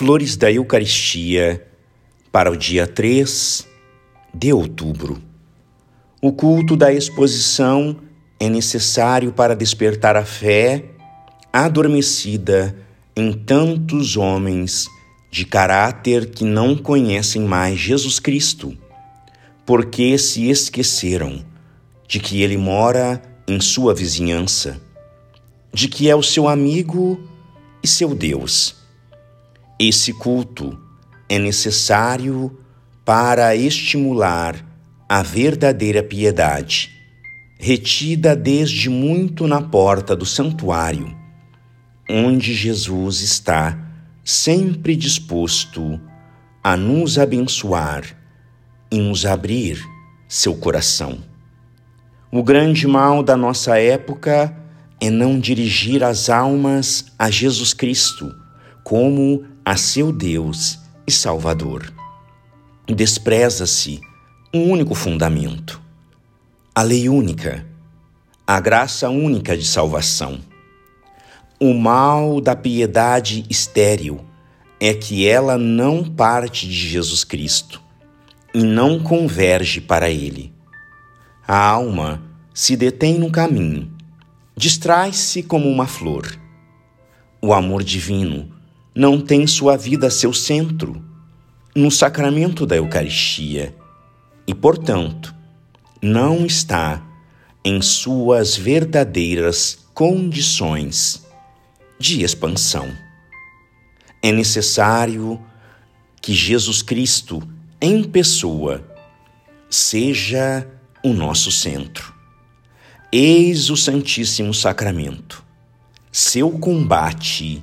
Flores da Eucaristia para o dia 3 de outubro. O culto da exposição é necessário para despertar a fé adormecida em tantos homens de caráter que não conhecem mais Jesus Cristo, porque se esqueceram de que ele mora em sua vizinhança, de que é o seu amigo e seu Deus. Esse culto é necessário para estimular a verdadeira piedade, retida desde muito na porta do santuário, onde Jesus está sempre disposto a nos abençoar e nos abrir seu coração. O grande mal da nossa época é não dirigir as almas a Jesus Cristo como a seu Deus e Salvador. Despreza-se um único fundamento, a lei única, a graça única de salvação. O mal da piedade estéril é que ela não parte de Jesus Cristo e não converge para Ele. A alma se detém no caminho distrai-se como uma flor. O amor divino não tem sua vida seu centro no sacramento da Eucaristia e, portanto, não está em suas verdadeiras condições de expansão. É necessário que Jesus Cristo, em pessoa, seja o nosso centro. Eis o Santíssimo Sacramento, seu combate